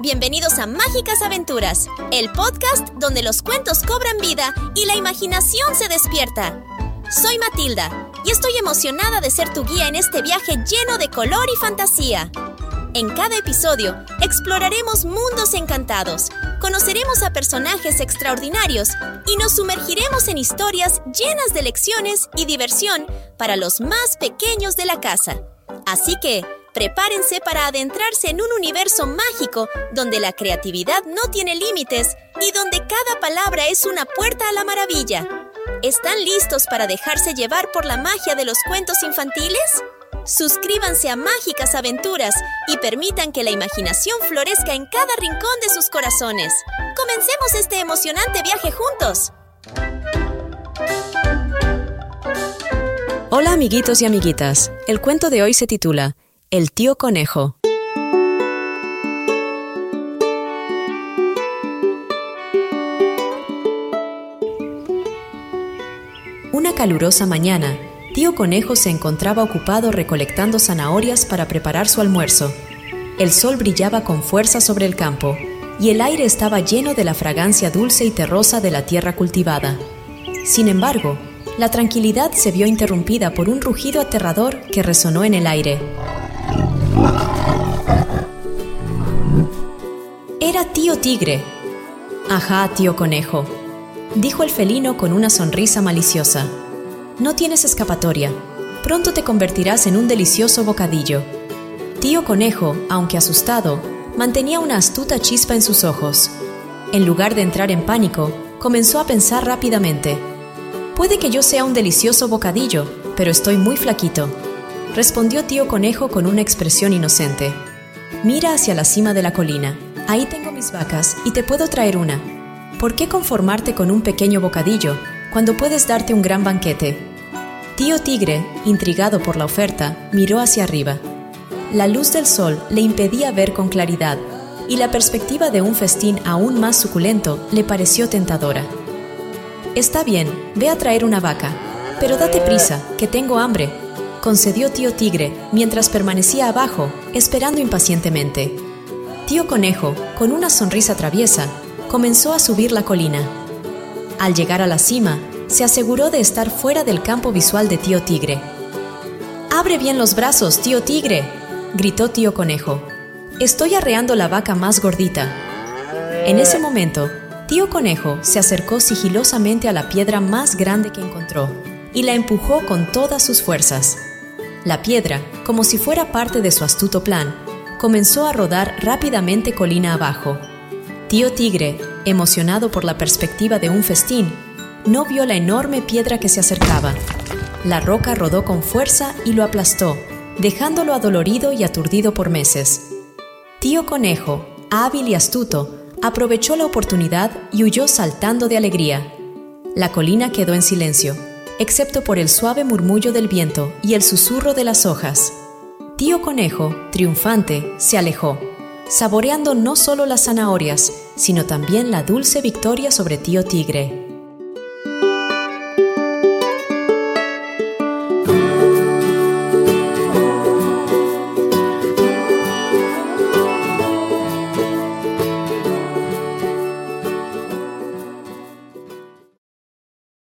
Bienvenidos a Mágicas Aventuras, el podcast donde los cuentos cobran vida y la imaginación se despierta. Soy Matilda y estoy emocionada de ser tu guía en este viaje lleno de color y fantasía. En cada episodio exploraremos mundos encantados, conoceremos a personajes extraordinarios y nos sumergiremos en historias llenas de lecciones y diversión para los más pequeños de la casa. Así que, prepárense para adentrarse en un universo mágico donde la creatividad no tiene límites y donde cada palabra es una puerta a la maravilla. ¿Están listos para dejarse llevar por la magia de los cuentos infantiles? Suscríbanse a Mágicas Aventuras y permitan que la imaginación florezca en cada rincón de sus corazones. Comencemos este emocionante viaje juntos. Hola amiguitos y amiguitas. El cuento de hoy se titula El tío conejo. Una calurosa mañana, Tío Conejo se encontraba ocupado recolectando zanahorias para preparar su almuerzo. El sol brillaba con fuerza sobre el campo y el aire estaba lleno de la fragancia dulce y terrosa de la tierra cultivada. Sin embargo, la tranquilidad se vio interrumpida por un rugido aterrador que resonó en el aire. Era tío tigre. Ajá, tío conejo, dijo el felino con una sonrisa maliciosa. No tienes escapatoria. Pronto te convertirás en un delicioso bocadillo. Tío Conejo, aunque asustado, mantenía una astuta chispa en sus ojos. En lugar de entrar en pánico, comenzó a pensar rápidamente. Puede que yo sea un delicioso bocadillo, pero estoy muy flaquito, respondió tío Conejo con una expresión inocente. Mira hacia la cima de la colina. Ahí tengo mis vacas y te puedo traer una. ¿Por qué conformarte con un pequeño bocadillo cuando puedes darte un gran banquete. Tío Tigre, intrigado por la oferta, miró hacia arriba. La luz del sol le impedía ver con claridad y la perspectiva de un festín aún más suculento le pareció tentadora. Está bien, ve a traer una vaca, pero date prisa, que tengo hambre, concedió tío Tigre mientras permanecía abajo, esperando impacientemente. Tío Conejo, con una sonrisa traviesa, comenzó a subir la colina. Al llegar a la cima, se aseguró de estar fuera del campo visual de tío Tigre. ¡Abre bien los brazos, tío Tigre! gritó tío Conejo. Estoy arreando la vaca más gordita. En ese momento, tío Conejo se acercó sigilosamente a la piedra más grande que encontró y la empujó con todas sus fuerzas. La piedra, como si fuera parte de su astuto plan, comenzó a rodar rápidamente colina abajo. Tío Tigre, emocionado por la perspectiva de un festín, no vio la enorme piedra que se acercaba. La roca rodó con fuerza y lo aplastó, dejándolo adolorido y aturdido por meses. Tío Conejo, hábil y astuto, aprovechó la oportunidad y huyó saltando de alegría. La colina quedó en silencio, excepto por el suave murmullo del viento y el susurro de las hojas. Tío Conejo, triunfante, se alejó saboreando no solo las zanahorias, sino también la dulce victoria sobre tío Tigre.